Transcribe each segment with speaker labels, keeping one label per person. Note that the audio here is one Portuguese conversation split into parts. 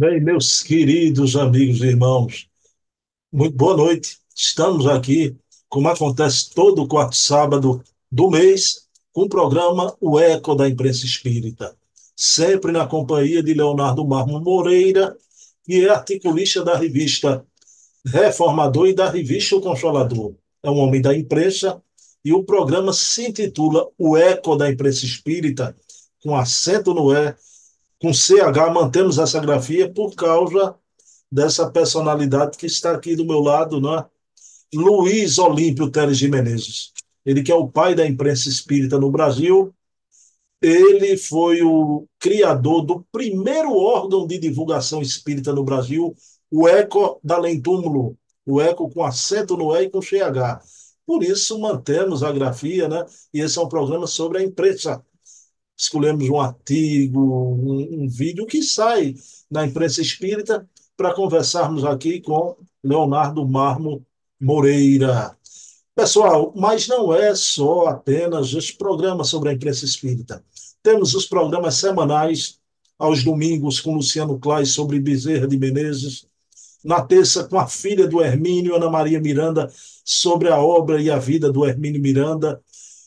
Speaker 1: Bem, meus queridos amigos e irmãos, muito boa noite. Estamos aqui, como acontece todo quarto sábado do mês, com o programa O Eco da Imprensa Espírita, sempre na companhia de Leonardo Marmo Moreira, que é articulista da revista Reformador e da revista O Consolador. É um homem da imprensa e o programa se intitula O Eco da Imprensa Espírita, com acento no E, com CH, mantemos essa grafia por causa dessa personalidade que está aqui do meu lado, né? Luiz Olímpio Teles de Menezes. Ele que é o pai da imprensa espírita no Brasil. Ele foi o criador do primeiro órgão de divulgação espírita no Brasil, o Eco da Lentúmulo, o Eco com acento no E e com CH. Por isso mantemos a grafia, né? E esse é um programa sobre a imprensa escolhemos um artigo, um, um vídeo que sai na imprensa espírita para conversarmos aqui com Leonardo Marmo Moreira. Pessoal, mas não é só apenas os programas sobre a imprensa espírita. Temos os programas semanais aos domingos com Luciano Claes sobre Bezerra de Menezes, na terça com a filha do Hermínio, Ana Maria Miranda, sobre a obra e a vida do Hermínio Miranda,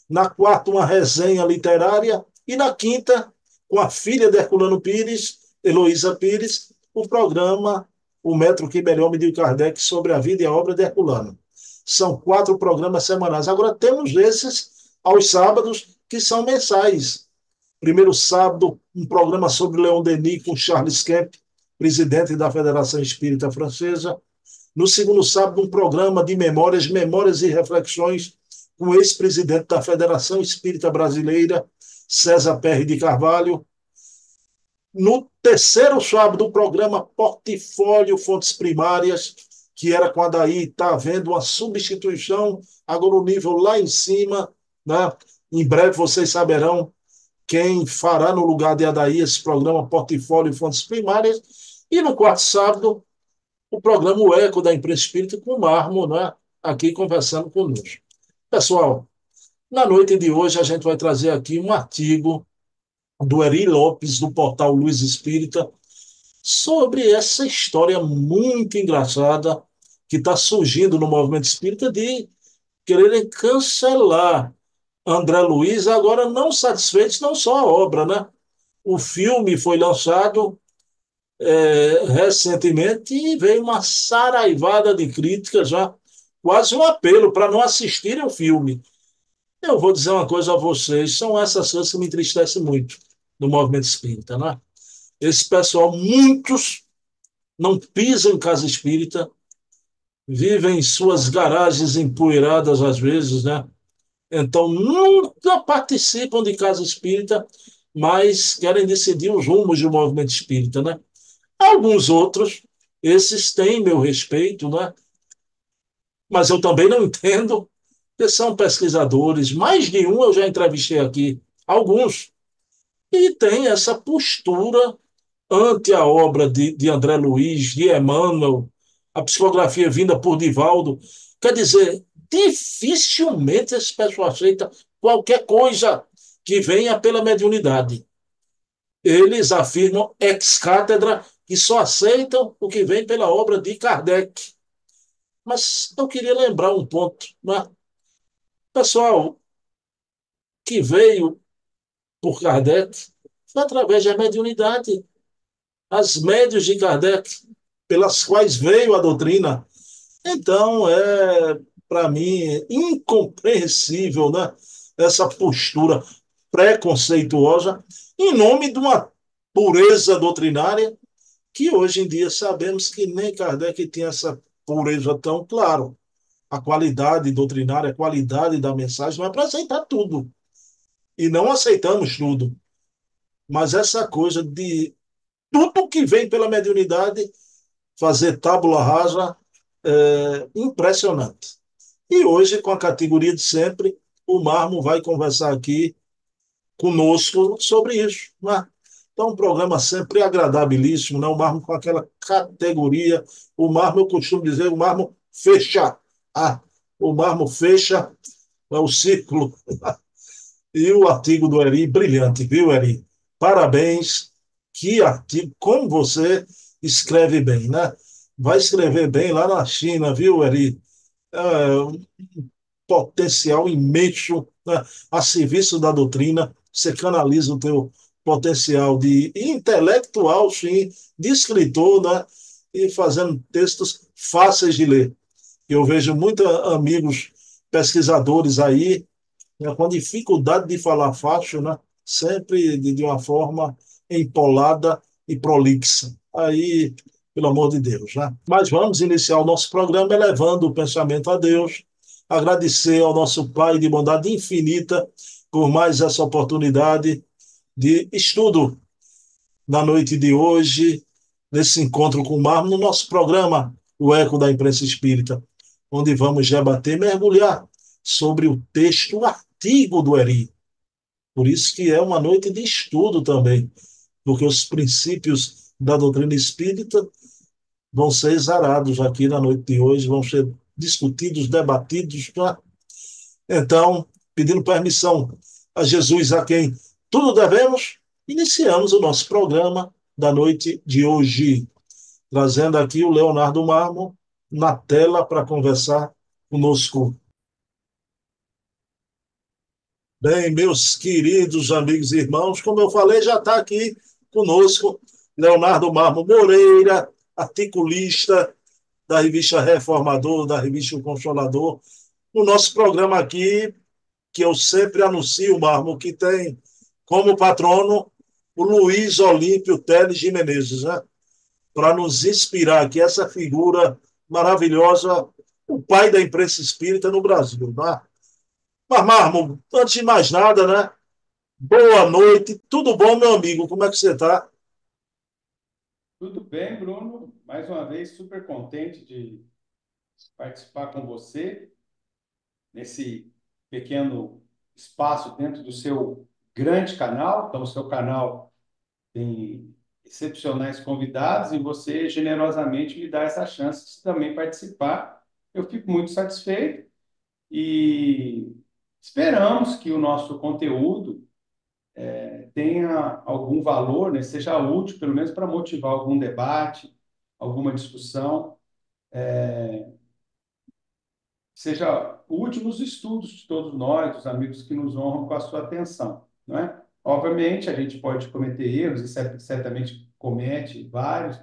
Speaker 1: na quarta uma resenha literária e na quinta, com a filha de Herculano Pires, Heloísa Pires, o programa O Metro que melhor mediu Kardec sobre a vida e a obra de Herculano. São quatro programas semanais. Agora temos esses aos sábados, que são mensais. Primeiro sábado, um programa sobre Leon Denis com Charles Kemp, presidente da Federação Espírita Francesa. No segundo sábado, um programa de memórias, memórias e reflexões com o ex-presidente da Federação Espírita Brasileira, César Perry de Carvalho. No terceiro sábado do programa Portfólio Fontes Primárias, que era quando aí está havendo uma substituição, agora o nível lá em cima, né? Em breve vocês saberão quem fará no lugar de Adaí esse programa Portfólio Fontes Primárias. E no quarto sábado, o programa O Eco da Imprensa Espírita com o Marmo, né? aqui conversando conosco. Pessoal, na noite de hoje, a gente vai trazer aqui um artigo do Eri Lopes, do portal Luz Espírita, sobre essa história muito engraçada que está surgindo no movimento espírita de quererem cancelar André Luiz, agora não satisfeitos, não só a obra, né? O filme foi lançado é, recentemente e veio uma saraivada de críticas já, quase um apelo para não assistirem o filme. Eu vou dizer uma coisa a vocês, são essas coisas que me entristecem muito no movimento espírita, né? Esse pessoal, muitos não pisam em casa espírita, vivem em suas garagens empoeiradas às vezes, né? Então nunca participam de casa espírita, mas querem decidir os rumos do movimento espírita, né? Alguns outros, esses têm meu respeito, né? Mas eu também não entendo são pesquisadores, mais de um eu já entrevistei aqui, alguns, e tem essa postura ante a obra de, de André Luiz, de Emmanuel, a psicografia vinda por Divaldo. Quer dizer, dificilmente esse pessoal aceita qualquer coisa que venha pela mediunidade. Eles afirmam ex-cátedra que só aceitam o que vem pela obra de Kardec. Mas eu queria lembrar um ponto. Né? Pessoal que veio por Kardec foi através da mediunidade. As médios de Kardec, pelas quais veio a doutrina. Então, é, para mim, incompreensível né? essa postura preconceituosa em nome de uma pureza doutrinária que hoje em dia sabemos que nem Kardec tinha essa pureza tão claro a qualidade doutrinária, a qualidade da mensagem, não é para aceitar tudo. E não aceitamos tudo. Mas essa coisa de tudo que vem pela mediunidade fazer tábula rasa é impressionante. E hoje, com a categoria de sempre, o Marmo vai conversar aqui conosco sobre isso. Né? Então, um programa sempre agradabilíssimo, né? o Marmo com aquela categoria. O Marmo, eu costumo dizer, o Marmo fecha ah, o mármore fecha é o círculo. E o artigo do Eri, brilhante, viu, Eri? Parabéns. Que artigo, como você escreve bem, né? Vai escrever bem lá na China, viu, Eri? É, um potencial imenso né? a serviço da doutrina. Você canaliza o teu potencial de intelectual, sim, de escritor, né? E fazendo textos fáceis de ler. Eu vejo muitos amigos pesquisadores aí né, com dificuldade de falar fácil, né? Sempre de, de uma forma empolada e prolixa. Aí, pelo amor de Deus, né? Mas vamos iniciar o nosso programa elevando o pensamento a Deus, agradecer ao nosso Pai de bondade infinita por mais essa oportunidade de estudo na noite de hoje, nesse encontro com o Mar, no nosso programa, o Eco da Imprensa Espírita, onde vamos debater, mergulhar sobre o texto, o artigo do Eri. Por isso que é uma noite de estudo também, porque os princípios da doutrina espírita vão ser exarados aqui na noite de hoje, vão ser discutidos, debatidos. Tá? Então, pedindo permissão a Jesus, a quem tudo devemos, iniciamos o nosso programa da noite de hoje, trazendo aqui o Leonardo Marmo na tela para conversar conosco. Bem, meus queridos amigos e irmãos, como eu falei, já está aqui conosco Leonardo Marmo Moreira, articulista da revista Reformador, da revista o Consolador, no nosso programa aqui, que eu sempre anuncio, Marmo, que tem como patrono o Luiz Olímpio Teles de Menezes, né? para nos inspirar aqui, essa figura maravilhosa, o pai da imprensa espírita no Brasil. Né? Mas, Marmo, antes de mais nada, né? Boa noite, tudo bom, meu amigo? Como é que você está?
Speaker 2: Tudo bem, Bruno. Mais uma vez, super contente de participar com você nesse pequeno espaço dentro do seu grande canal. Então, o seu canal tem excepcionais convidados e você generosamente me dá essa chance de também participar. Eu fico muito satisfeito e Esperamos que o nosso conteúdo é, tenha algum valor, né, seja útil, pelo menos para motivar algum debate, alguma discussão, é, seja útil nos estudos de todos nós, dos amigos que nos honram com a sua atenção. Não é? Obviamente, a gente pode cometer erros, e certamente comete vários,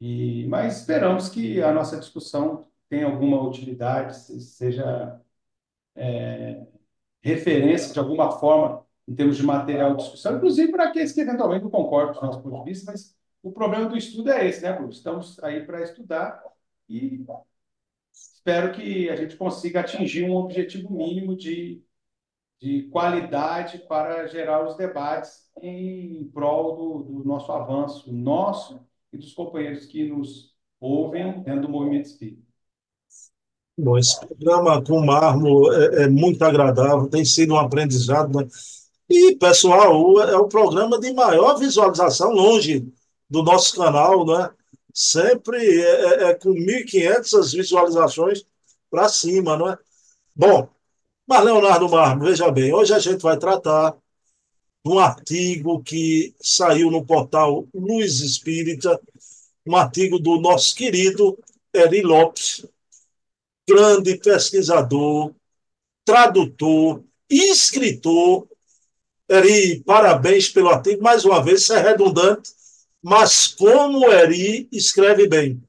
Speaker 2: e, mas esperamos que a nossa discussão tenha alguma utilidade, seja é, referência de alguma forma em termos de material de discussão, inclusive para aqueles que eventualmente não concordam com o nosso ponto de vista, mas o problema do estudo é esse, né, Bruno? Estamos aí para estudar e espero que a gente consiga atingir um objetivo mínimo de, de qualidade para gerar os debates em prol do, do nosso avanço, nosso e dos companheiros que nos ouvem dentro do movimento espírita.
Speaker 1: Bom, esse programa com o Marmo é, é, muito agradável, tem sido um aprendizado. Né? E, pessoal, é o programa de maior visualização longe do nosso canal, né? Sempre é, é, é com 1.500 visualizações para cima, não é? Bom, mas Leonardo Marmo, veja bem, hoje a gente vai tratar de um artigo que saiu no portal Luz Espírita, um artigo do nosso querido Eri Lopes, grande pesquisador, tradutor, escritor. Eri, parabéns pelo artigo. Mais uma vez, isso é redundante, mas como Eri escreve bem.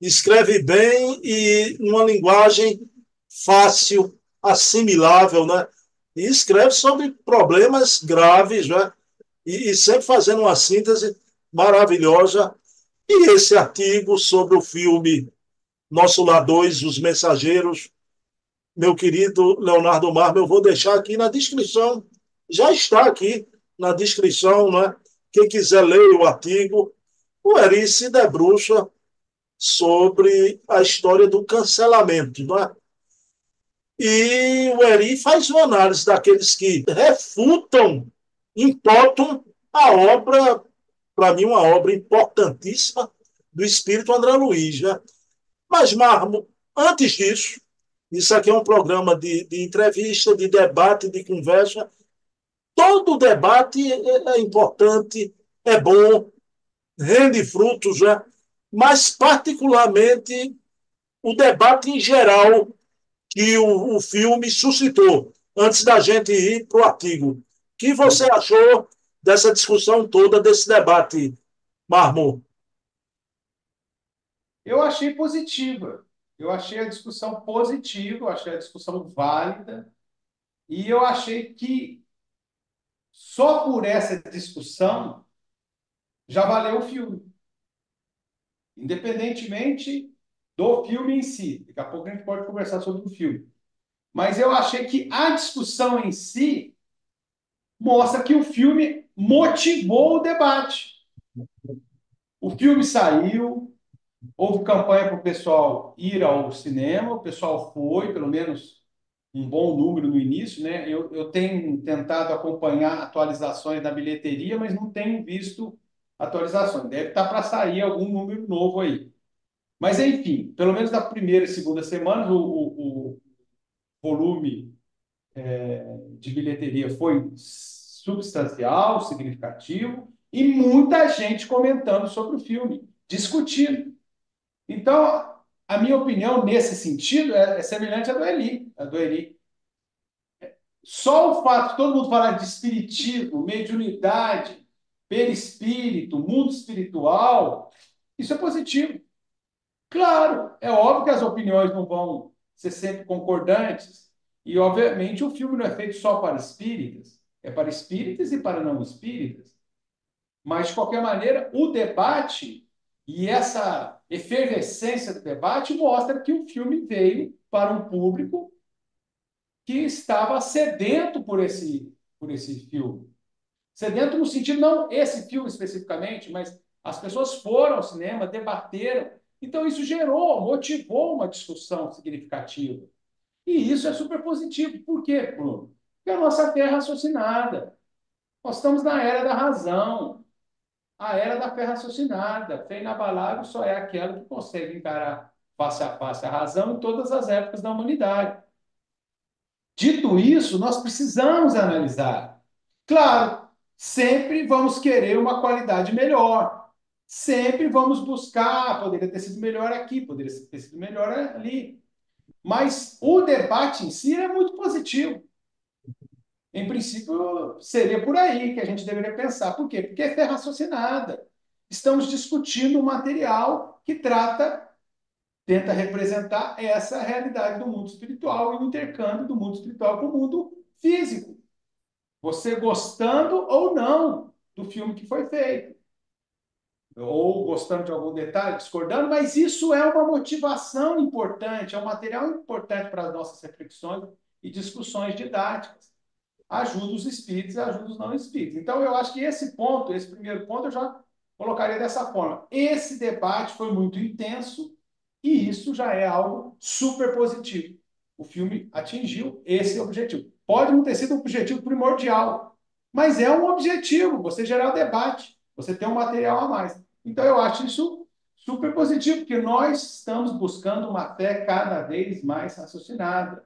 Speaker 1: Escreve bem e numa linguagem fácil, assimilável, né? E escreve sobre problemas graves, né? E, e sempre fazendo uma síntese maravilhosa. E esse artigo sobre o filme nosso lá dois, os mensageiros, meu querido Leonardo Marmo, eu vou deixar aqui na descrição, já está aqui na descrição, né? Quem quiser ler o artigo, o Eri se debruça sobre a história do cancelamento, né? E o Eri faz uma análise daqueles que refutam, impotam a obra, para mim, uma obra importantíssima do espírito André Luiz, né? Mas, Marmo, antes disso, isso aqui é um programa de, de entrevista, de debate, de conversa. Todo debate é, é importante, é bom, rende frutos, né? mas particularmente o debate em geral que o, o filme suscitou, antes da gente ir para o artigo. O que você achou dessa discussão toda, desse debate, Marmon?
Speaker 2: Eu achei positiva. Eu achei a discussão positiva, eu achei a discussão válida, e eu achei que só por essa discussão já valeu o filme. Independentemente do filme em si. Daqui a pouco a gente pode conversar sobre o filme. Mas eu achei que a discussão em si mostra que o filme motivou o debate. O filme saiu, houve campanha para o pessoal ir ao cinema, o pessoal foi, pelo menos um bom número no início, né? Eu, eu tenho tentado acompanhar atualizações da bilheteria, mas não tenho visto atualizações. Deve estar para sair algum número novo aí. Mas, enfim, pelo menos na primeira e segunda semana, o, o, o volume é, de bilheteria foi substancial, significativo, e muita gente comentando sobre o filme, discutindo. Então, a minha opinião nesse sentido é, é semelhante à do Eli, à do Eli. Só o fato de todo mundo falar de espiritismo, mediunidade, perispírito, mundo espiritual, isso é positivo. Claro, é óbvio que as opiniões não vão ser sempre concordantes, e obviamente o filme não é feito só para espíritas, é para espíritas e para não espíritas. Mas, de qualquer maneira, o debate e essa efervescência do debate mostra que o filme veio para um público que estava sedento por esse, por esse filme. Sedento no sentido, não esse filme especificamente, mas as pessoas foram ao cinema, debateram. Então, isso gerou, motivou uma discussão significativa. E isso é super positivo. Por quê, Bruno? Porque a nossa terra é raciocinada. Nós estamos na era da razão, a era da fé raciocinada. Fé inabalável só é aquela que consegue encarar face a face a razão em todas as épocas da humanidade. Dito isso, nós precisamos analisar. Claro, sempre vamos querer uma qualidade melhor. Sempre vamos buscar, poderia ter sido melhor aqui, poderia ter sido melhor ali. Mas o debate em si é muito positivo. Em princípio, seria por aí que a gente deveria pensar. Por quê? Porque é fé raciocinada. Estamos discutindo um material que trata, tenta representar essa realidade do mundo espiritual e o intercâmbio do mundo espiritual com o mundo físico. Você gostando ou não do filme que foi feito. Ou gostando de algum detalhe, discordando, mas isso é uma motivação importante, é um material importante para as nossas reflexões e discussões didáticas ajuda os espíritos e ajuda os não espíritos. Então, eu acho que esse ponto, esse primeiro ponto, eu já colocaria dessa forma. Esse debate foi muito intenso e isso já é algo super positivo. O filme atingiu esse objetivo. Pode não ter sido um objetivo primordial, mas é um objetivo, você gerar debate, você ter um material a mais. Então, eu acho isso super positivo, porque nós estamos buscando uma fé cada vez mais raciocinada.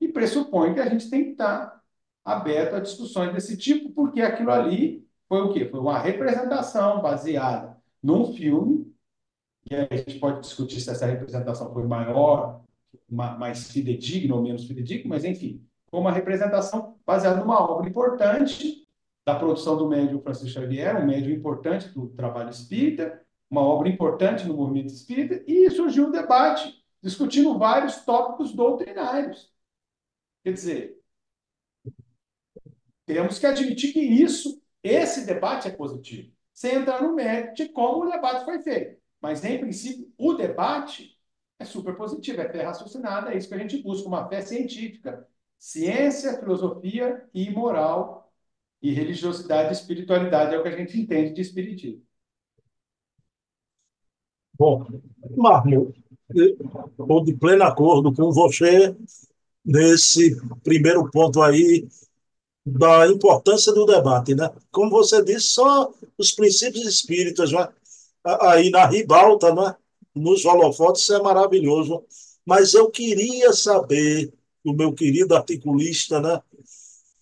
Speaker 2: E pressupõe que a gente tem que estar aberto a discussões desse tipo, porque aquilo ali foi o quê? Foi uma representação baseada num filme, e a gente pode discutir se essa representação foi maior, mais fidedigna ou menos fidedigna, mas enfim, foi uma representação baseada numa obra importante da produção do médium Francisco Xavier, um médium importante do trabalho espírita, uma obra importante no movimento espírita, e surgiu um debate discutindo vários tópicos doutrinários. Quer dizer, temos que admitir que isso, esse debate é positivo, sem entrar no mérito de como o debate foi feito. Mas, em princípio, o debate é super positivo, é fé raciocinada, é isso que a gente busca, uma fé científica, ciência, filosofia e moral, e religiosidade e espiritualidade é o que a gente entende de espiritismo.
Speaker 1: Bom, Marmo, estou de pleno acordo com você nesse primeiro ponto aí da importância do debate, né? Como você disse, só os princípios espíritas, né? aí na ribalta, né? nos holofotes, isso é maravilhoso. Mas eu queria saber, o meu querido articulista, né?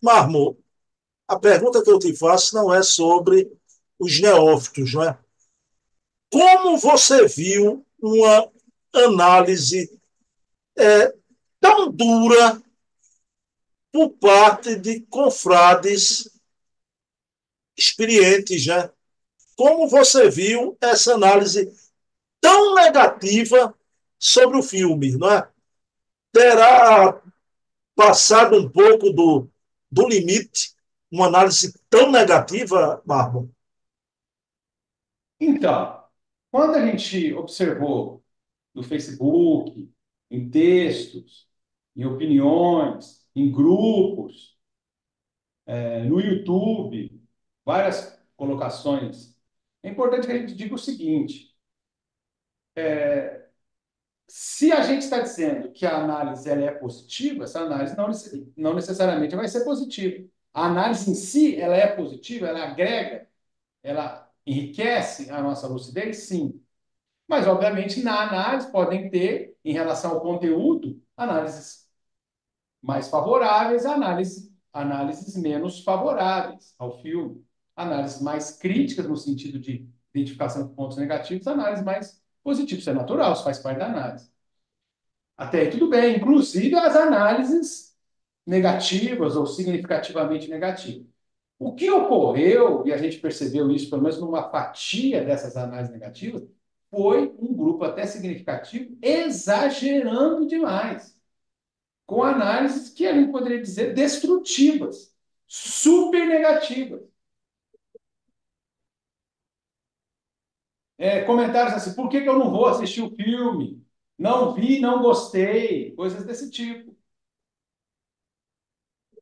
Speaker 1: Marmo, a pergunta que eu te faço não é sobre os neófitos, né? Como você viu uma análise é, tão dura por parte de confrades experientes, né? Como você viu essa análise tão negativa sobre o filme, não é? Terá passado um pouco do, do limite uma análise tão negativa, Marlon?
Speaker 2: Então, quando a gente observou no Facebook, em textos, em opiniões, em grupos, é, no YouTube, várias colocações, é importante que a gente diga o seguinte: é, se a gente está dizendo que a análise ela é positiva, essa análise não, não necessariamente vai ser positiva. A análise em si, ela é positiva, ela agrega, ela enriquece a nossa lucidez, sim. Mas, obviamente, na análise podem ter, em relação ao conteúdo, análises mais favoráveis, análise, análises menos favoráveis ao filme, análises mais críticas no sentido de identificação de pontos negativos, análises mais positivas. Isso é natural, isso faz parte da análise. Até aí tudo bem, inclusive as análises negativas ou significativamente negativas. O que ocorreu, e a gente percebeu isso pelo menos numa fatia dessas análises negativas, foi um grupo até significativo exagerando demais, com análises que a gente poderia dizer destrutivas, super negativas. É, comentários assim, por que, que eu não vou assistir o filme? Não vi, não gostei, coisas desse tipo.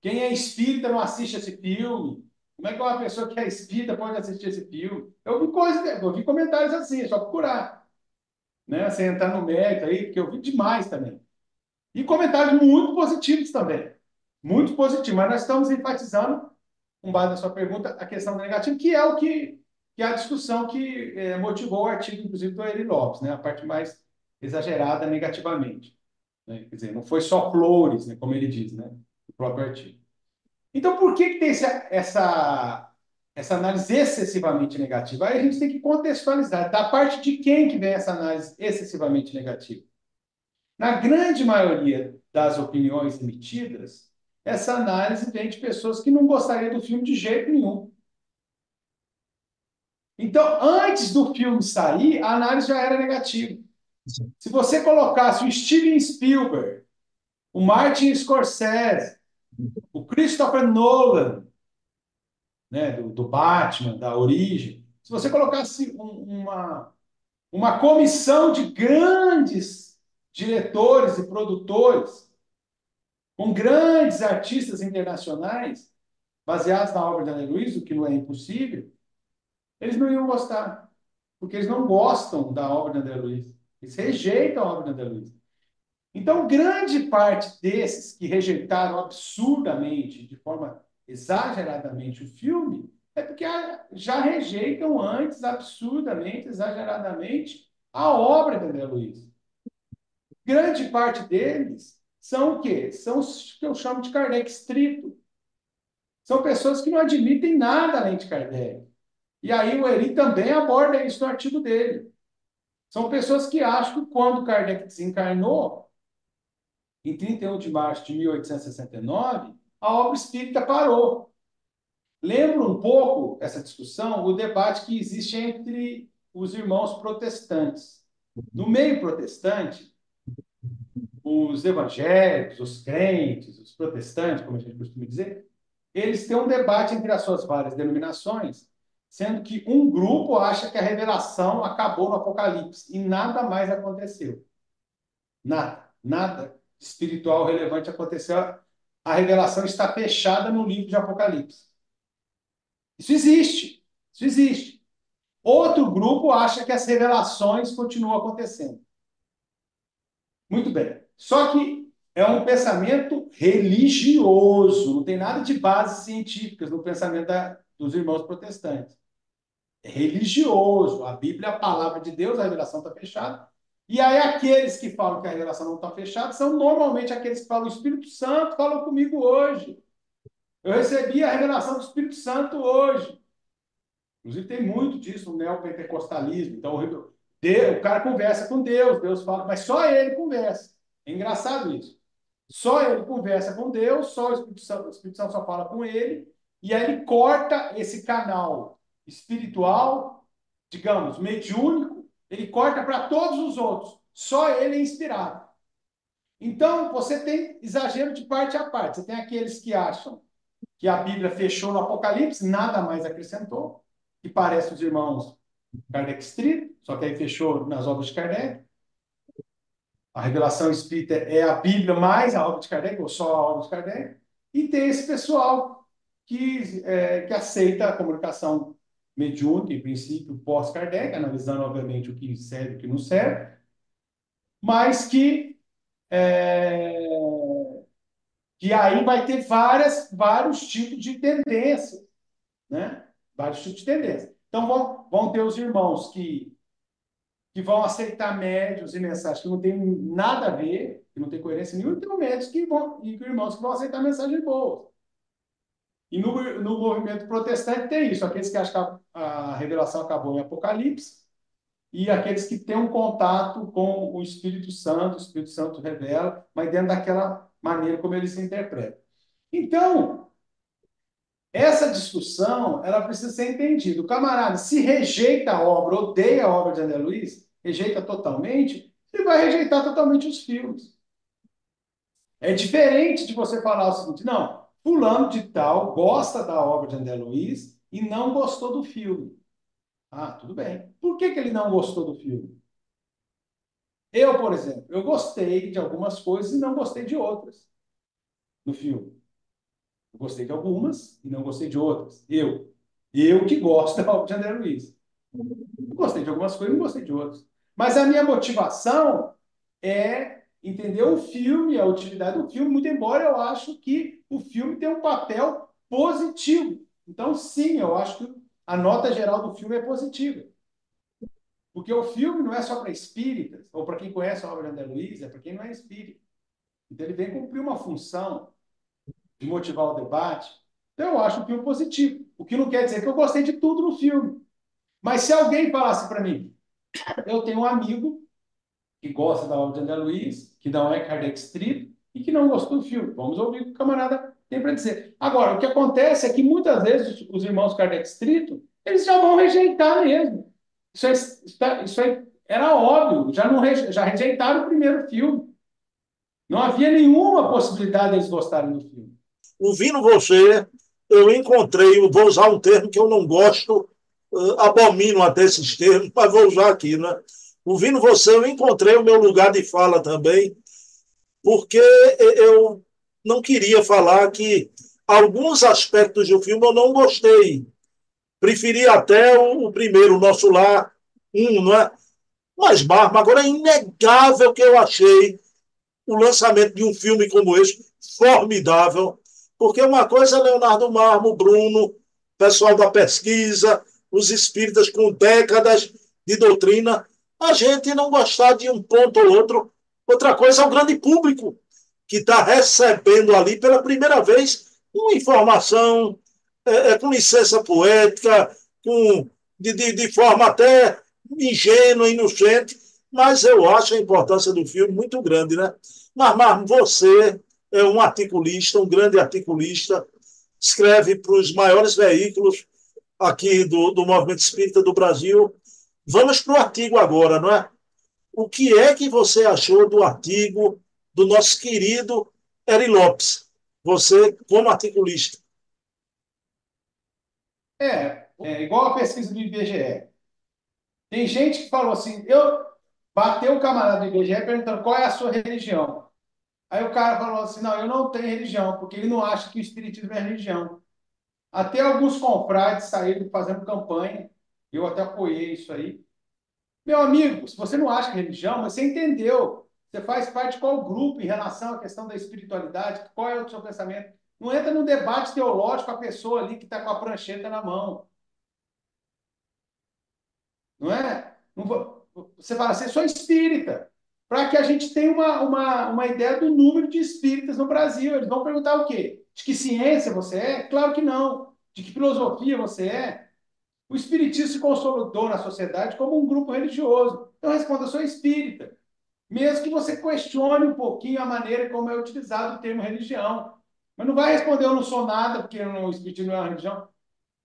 Speaker 2: Quem é espírita não assiste esse filme. Como é que uma pessoa que é espírita pode assistir esse filme? Eu vi coisas, eu vi comentários assim, é só procurar. Né? Sem entrar no mérito aí, porque eu vi demais também. E comentários muito positivos também. Muito positivos. Mas nós estamos enfatizando, com base na sua pergunta, a questão do negativo, que é o que, que é a discussão que é, motivou o artigo, inclusive, do Eli Lopes, né? a parte mais exagerada negativamente. Né? Quer dizer, não foi só flores, né? como ele diz, né? Próprio artigo. Então, por que, que tem essa, essa, essa análise excessivamente negativa? Aí a gente tem que contextualizar. Da parte de quem que vem essa análise excessivamente negativa? Na grande maioria das opiniões emitidas, essa análise vem de pessoas que não gostariam do filme de jeito nenhum. Então, antes do filme sair, a análise já era negativa. Se você colocasse o Steven Spielberg, o Martin Scorsese, o Christopher Nolan, né, do, do Batman, da origem, se você colocasse um, uma, uma comissão de grandes diretores e produtores, com grandes artistas internacionais, baseados na obra de Ana Luiz, o que não é impossível, eles não iam gostar, porque eles não gostam da obra de André Luiz. Eles rejeitam a obra de André Luiz. Então, grande parte desses que rejeitaram absurdamente, de forma exageradamente, o filme, é porque já rejeitam antes, absurdamente, exageradamente, a obra de André Luiz. Grande parte deles são o quê? São os que eu chamo de Kardec estrito. São pessoas que não admitem nada além de Kardec. E aí o Eri também aborda isso no artigo dele. São pessoas que acham que quando Kardec desencarnou, em 31 de março de 1869, a obra espírita parou. Lembra um pouco essa discussão, o debate que existe entre os irmãos protestantes. No meio protestante, os evangélicos, os crentes, os protestantes, como a gente costuma dizer, eles têm um debate entre as suas várias denominações, sendo que um grupo acha que a revelação acabou no Apocalipse e nada mais aconteceu. Nada, nada espiritual relevante aconteceu, a revelação está fechada no livro de Apocalipse. Isso existe. Isso existe. Outro grupo acha que as revelações continuam acontecendo. Muito bem. Só que é um pensamento religioso, não tem nada de bases científicas no pensamento da, dos irmãos protestantes. É religioso. A Bíblia é a palavra de Deus, a revelação está fechada. E aí, aqueles que falam que a relação não está fechada são normalmente aqueles que falam: o Espírito Santo falou comigo hoje. Eu recebi a revelação do Espírito Santo hoje. Inclusive, tem muito disso no neopentecostalismo. Então, o cara conversa com Deus, Deus fala, mas só ele conversa. É engraçado isso. Só ele conversa com Deus, só o Espírito Santo, o Espírito Santo só fala com ele, e aí ele corta esse canal espiritual, digamos, mediúnico, ele corta para todos os outros. Só ele é inspirado. Então, você tem exagero de parte a parte. Você tem aqueles que acham que a Bíblia fechou no Apocalipse, nada mais acrescentou, que parece os irmãos Kardec Street, só que aí fechou nas obras de Kardec. A revelação espírita é a Bíblia mais a obra de Kardec, ou só a obra de Kardec. E tem esse pessoal que, é, que aceita a comunicação mediúnica, em princípio, pós-Kardec, analisando, obviamente, o que serve e o que não serve, mas que, é, que aí vai ter várias, vários tipos de tendências, né? Vários tipos de tendências. Então, vão, vão ter os irmãos que, que vão aceitar médios e mensagens que não tem nada a ver, que não tem coerência nenhuma, e tem médios que vão, e irmãos que vão aceitar mensagens boas. E no, no movimento protestante tem isso, aqueles que acham que a, a revelação acabou em Apocalipse, e aqueles que têm um contato com o Espírito Santo, o Espírito Santo revela, mas dentro daquela maneira como ele se interpreta. Então, essa discussão, ela precisa ser entendida. O camarada, se rejeita a obra, odeia a obra de André Luiz, rejeita totalmente, ele vai rejeitar totalmente os filmes. É diferente de você falar o seguinte, não, fulano de tal gosta da obra de André Luiz e não gostou do filme. Ah, tudo bem. Por que, que ele não gostou do filme? Eu, por exemplo, eu gostei de algumas coisas e não gostei de outras no filme. Eu gostei de algumas e não gostei de outras. Eu. Eu que gosto da obra de André Luiz. Eu gostei de algumas coisas e não gostei de outras. Mas a minha motivação é entender o filme, a utilidade do filme, muito embora eu acho que o filme tem um papel positivo. Então, sim, eu acho que a nota geral do filme é positiva. Porque o filme não é só para espíritas, ou para quem conhece a obra de André Luiz, é para quem não é espírita. Então, ele vem cumprir uma função de motivar o debate. Então, eu acho o filme positivo. O que não quer dizer que eu gostei de tudo no filme. Mas se alguém falasse para mim, eu tenho um amigo que gosta da obra de André Luiz, que não é Kardec Street, e que não gostou do filme. Vamos ouvir o que o camarada tem para dizer. Agora, o que acontece é que muitas vezes os irmãos Kardec Street, eles já vão rejeitar mesmo. Isso, é, isso é, era óbvio, já, não, já rejeitaram o primeiro filme. Não havia nenhuma possibilidade de eles gostarem do filme
Speaker 1: ouvindo você, eu encontrei, vou usar um termo que eu não gosto, uh, abomino até esses termos, mas vou usar aqui, né? Ouvindo você, eu encontrei o meu lugar de fala também, porque eu não queria falar que alguns aspectos do filme eu não gostei. Preferi até o, primeiro, o Nosso Lar, um, não é? Mas, Barba, agora é inegável que eu achei o lançamento de um filme como esse formidável, porque uma coisa é Leonardo Marmo, Bruno, pessoal da pesquisa, os espíritas com décadas de doutrina, a gente não gostar de um ponto ou outro. Outra coisa é o grande público que está recebendo ali pela primeira vez uma informação é, é, com licença poética, com, de, de, de forma até ingênua, inocente, mas eu acho a importância do filme muito grande, né? Mas, Marmo, você é um articulista, um grande articulista, escreve para os maiores veículos aqui do, do movimento espírita do Brasil. Vamos para o artigo agora, não é? O que é que você achou do artigo do nosso querido Eri Lopes? Você, como articulista.
Speaker 2: É, é igual a pesquisa do IBGE. Tem gente que falou assim, eu bateu o camarada do IBGE perguntando qual é a sua religião. Aí o cara falou assim: não, eu não tenho religião, porque ele não acha que o espiritismo é religião. Até alguns confrades saíram fazendo campanha, eu até apoiei isso aí. Meu amigo, se você não acha que é religião, mas você entendeu. Você faz parte de qual grupo em relação à questão da espiritualidade? Qual é o seu pensamento? Não entra num debate teológico a pessoa ali que está com a prancheta na mão. Não é? Não vou... Você fala assim, sou espírita para que a gente tenha uma, uma, uma ideia do número de espíritas no Brasil. Eles vão perguntar o quê? De que ciência você é? Claro que não. De que filosofia você é? O espiritismo se consolidou na sociedade como um grupo religioso. Então, responda, sou espírita. Mesmo que você questione um pouquinho a maneira como é utilizado o termo religião. Mas não vai responder, eu não sou nada, porque o espiritismo não é uma religião.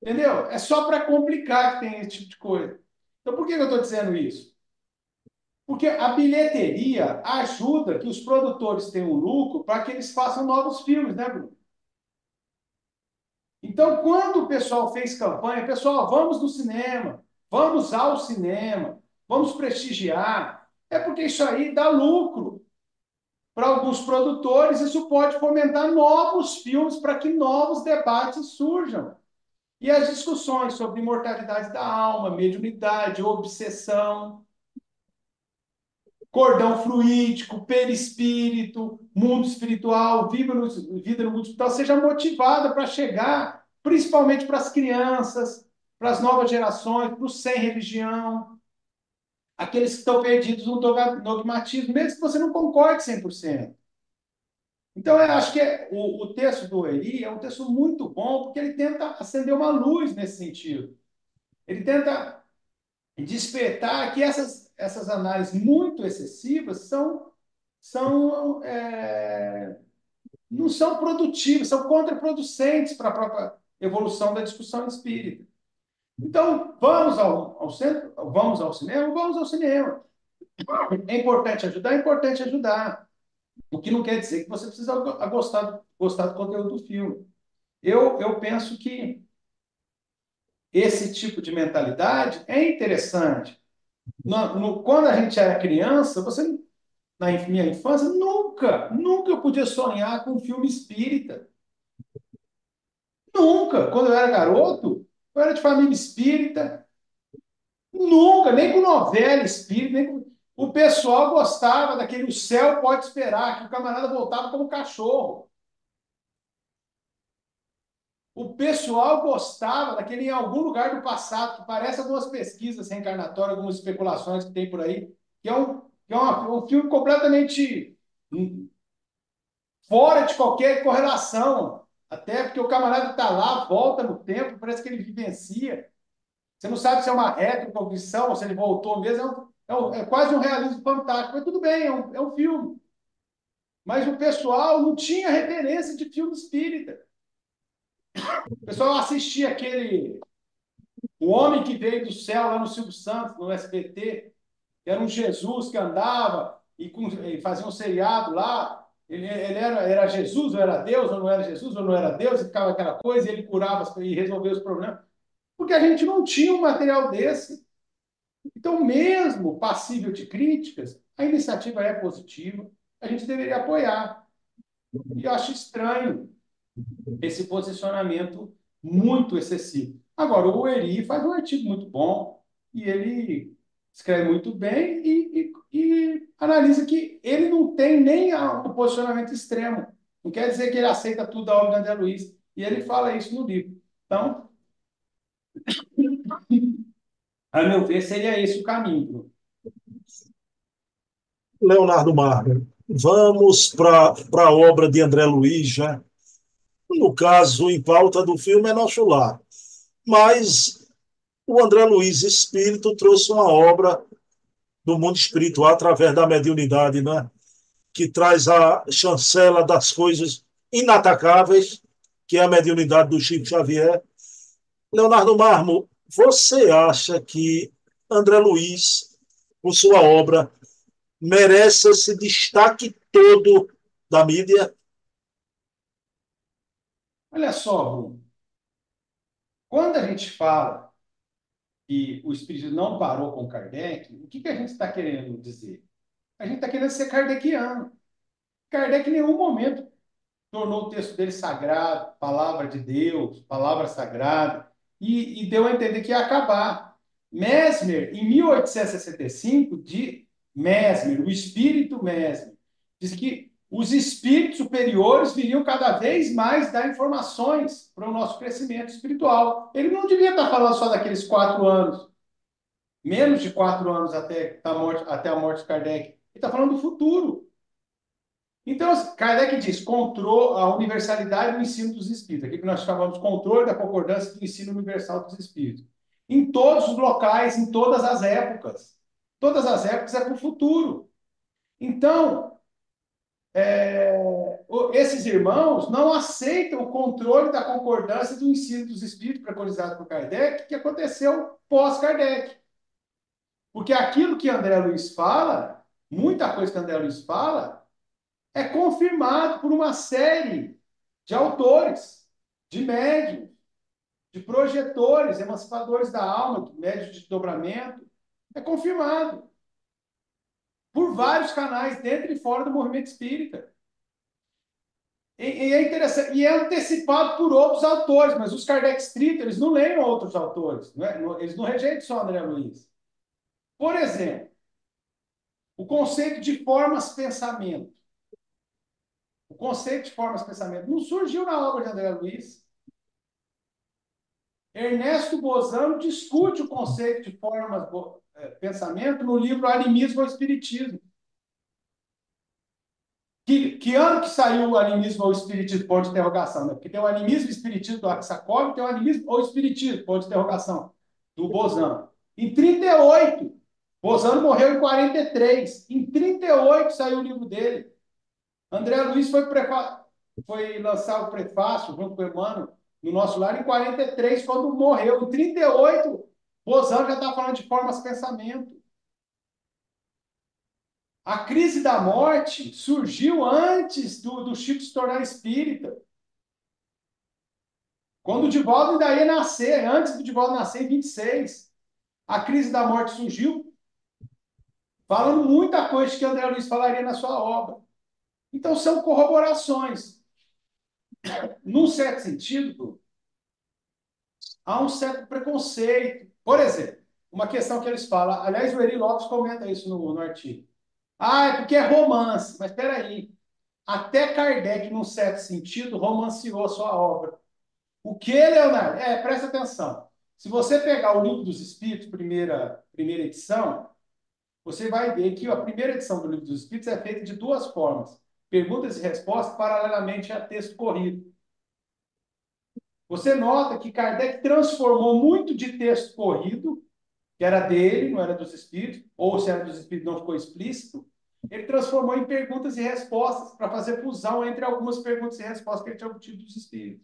Speaker 2: Entendeu? É só para complicar que tem esse tipo de coisa. Então, por que eu estou dizendo isso? Porque a bilheteria ajuda que os produtores tenham lucro para que eles façam novos filmes, né, Bruno? Então, quando o pessoal fez campanha, pessoal, vamos no cinema, vamos ao cinema, vamos prestigiar, é porque isso aí dá lucro para alguns produtores, isso pode fomentar novos filmes para que novos debates surjam. E as discussões sobre imortalidade da alma, mediunidade, obsessão, cordão fluídico, perispírito, mundo espiritual, vida no, vida no mundo espiritual, seja motivada para chegar, principalmente para as crianças, para as novas gerações, para os sem religião, aqueles que estão perdidos no dogmatismo, mesmo que você não concorde 100%. Então, eu acho que é, o, o texto do Eri é um texto muito bom, porque ele tenta acender uma luz nesse sentido. Ele tenta despertar que essas, essas análises muito excessivas são, são é, não são produtivas, são contraproducentes para a própria evolução da discussão espírita. Então, vamos ao, ao centro, vamos ao cinema, vamos ao cinema. É importante ajudar, é importante ajudar. O que não quer dizer que você precisa gostar, gostar do conteúdo do filme. Eu, eu penso que esse tipo de mentalidade é interessante. No, no, quando a gente era criança, você, na minha infância, nunca, nunca eu podia sonhar com um filme espírita. Nunca. Quando eu era garoto, eu era de família espírita. Nunca, nem com novela espírita, nem com o pessoal gostava daquele o céu pode esperar, que o camarada voltava como cachorro. O pessoal gostava daquele em algum lugar do passado, que parece algumas pesquisas reencarnatórias, algumas especulações que tem por aí, que é um, que é uma, um filme completamente fora de qualquer correlação. Até porque o camarada está lá, volta no tempo, parece que ele vivencia. Você não sabe se é uma retrocognição ou se ele voltou mesmo. É um, é, um, é quase um realismo fantástico. Mas tudo bem, é um, é um filme. Mas o pessoal não tinha referência de filme espírita. Pessoal assistia aquele. O Homem que Veio do Céu lá no Silvio Santos, no SBT, que era um Jesus que andava e, e fazia um seriado lá. Ele, ele era, era Jesus, ou era Deus, ou não era Jesus, ou não era Deus, e ficava aquela coisa, e ele curava e resolvia os problemas. Porque a gente não tinha um material desse. Então, mesmo passível de críticas, a iniciativa é positiva, a gente deveria apoiar. E eu acho estranho esse posicionamento muito excessivo. Agora, o Eri faz um artigo muito bom e ele escreve muito bem e, e, e analisa que ele não tem nem o posicionamento extremo. Não quer dizer que ele aceita tudo da obra de André Luiz. E ele fala isso no livro. Então, a meu ver, seria esse o caminho.
Speaker 1: Leonardo Marmo, vamos para a obra de André Luiz, já. No caso, em pauta do filme é Nosso Lar. Mas o André Luiz Espírito trouxe uma obra do mundo espiritual através da mediunidade, né? que traz a chancela das coisas inatacáveis, que é a mediunidade do Chico Xavier. Leonardo Marmo, você acha que André Luiz, com sua obra, merece esse destaque todo da mídia?
Speaker 2: Olha só, Bruno. Quando a gente fala que o espírito não parou com Kardec, o que, que a gente está querendo dizer? A gente está querendo ser kardeciano. Kardec em nenhum momento tornou o texto dele sagrado, palavra de Deus, palavra sagrada e, e deu a entender que ia acabar. Mesmer, em 1865, de Mesmer, o espírito Mesmer, diz que os espíritos superiores viriam cada vez mais dar informações para o nosso crescimento espiritual. Ele não devia estar falando só daqueles quatro anos, menos de quatro anos até a morte, até a morte de Kardec. Ele está falando do futuro. Então, Kardec diz controle, a universalidade do ensino dos espíritos. Aqui que nós chamamos controle da concordância do ensino universal dos espíritos. em todos os locais, em todas as épocas. Todas as épocas é para o futuro. Então, é, esses irmãos não aceitam o controle da concordância do ensino dos espíritos preconizado por Kardec, que aconteceu pós-Kardec. Porque aquilo que André Luiz fala, muita coisa que André Luiz fala, é confirmado por uma série de autores, de médios, de projetores, emancipadores da alma, médios de dobramento. É confirmado por vários canais dentro e fora do movimento espírita. E, e, é interessante, e é antecipado por outros autores, mas os Kardec Street, eles não leem outros autores, não é? eles não rejeitam só André Luiz. Por exemplo, o conceito de formas pensamento. O conceito de formas pensamento não surgiu na obra de André Luiz. Ernesto Bozano discute o conceito de formas é, pensamento no livro Animismo ou Espiritismo. Que, que ano que saiu o animismo ou espiritismo? Ponto de interrogação. Né? Porque tem o animismo e espiritismo do Arsakov e tem o animismo ou espiritismo? Ponto de interrogação. Do Bozano. Em 38. Bozano morreu em 43. Em 38 saiu o livro dele. André Luiz foi, foi lançar o prefácio junto com o Emmanuel no nosso lar em 43, quando morreu. Em 38, Bozano já está falando de formas de pensamento. A crise da morte surgiu antes do, do Chico se tornar espírita. Quando o Divaldo ainda ia nascer, antes do Divaldo nascer, em 26. A crise da morte surgiu, falando muita coisa que André Luiz falaria na sua obra. Então, são corroborações. Num certo sentido, há um certo preconceito. Por exemplo, uma questão que eles falam, aliás, o Eri Lopes comenta isso no, no artigo. Ah, é porque é romance. Mas espera aí. Até Kardec, num certo sentido, romanceou sua obra. O que, Leonardo? É, presta atenção. Se você pegar o Livro dos Espíritos, primeira, primeira edição, você vai ver que a primeira edição do Livro dos Espíritos é feita de duas formas: perguntas e respostas paralelamente a texto corrido. Você nota que Kardec transformou muito de texto corrido, que era dele, não era dos espíritos, ou se era dos espíritos não ficou explícito, ele transformou em perguntas e respostas para fazer fusão entre algumas perguntas e respostas que ele tinha obtido dos espíritos.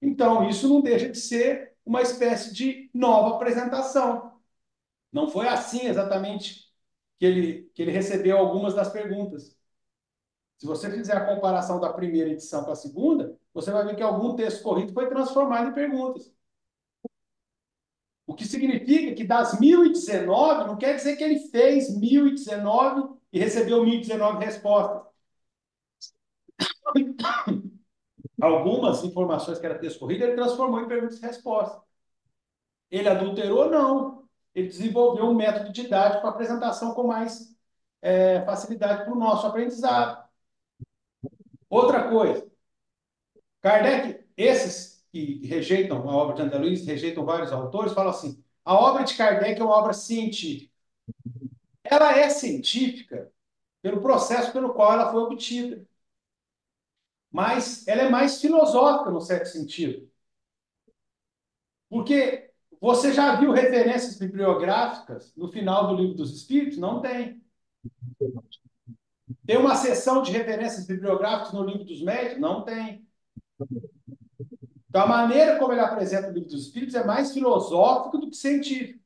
Speaker 2: Então, isso não deixa de ser uma espécie de nova apresentação. Não foi assim exatamente que ele, que ele recebeu algumas das perguntas. Se você fizer a comparação da primeira edição com a segunda, você vai ver que algum texto corrido foi transformado em perguntas. O que significa que das 1019, não quer dizer que ele fez 1019 e recebeu 1019 respostas. Algumas informações que era texto corrido, ele transformou em perguntas e respostas. Ele adulterou? Não. Ele desenvolveu um método didático para apresentação com mais é, facilidade para o nosso aprendizado. Outra coisa, Kardec, esses que rejeitam a obra de André Luiz, rejeitam vários autores, falam assim: a obra de Kardec é uma obra científica. Ela é científica pelo processo pelo qual ela foi obtida. Mas ela é mais filosófica, no certo sentido. Porque você já viu referências bibliográficas no final do Livro dos Espíritos? Não tem. Tem uma seção de referências bibliográficas no livro dos médios? Não tem. Então, a maneira como ele apresenta o livro dos Espíritos é mais filosófico do que científico.